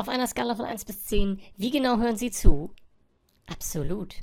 Auf einer Skala von 1 bis 10, wie genau hören Sie zu? Absolut.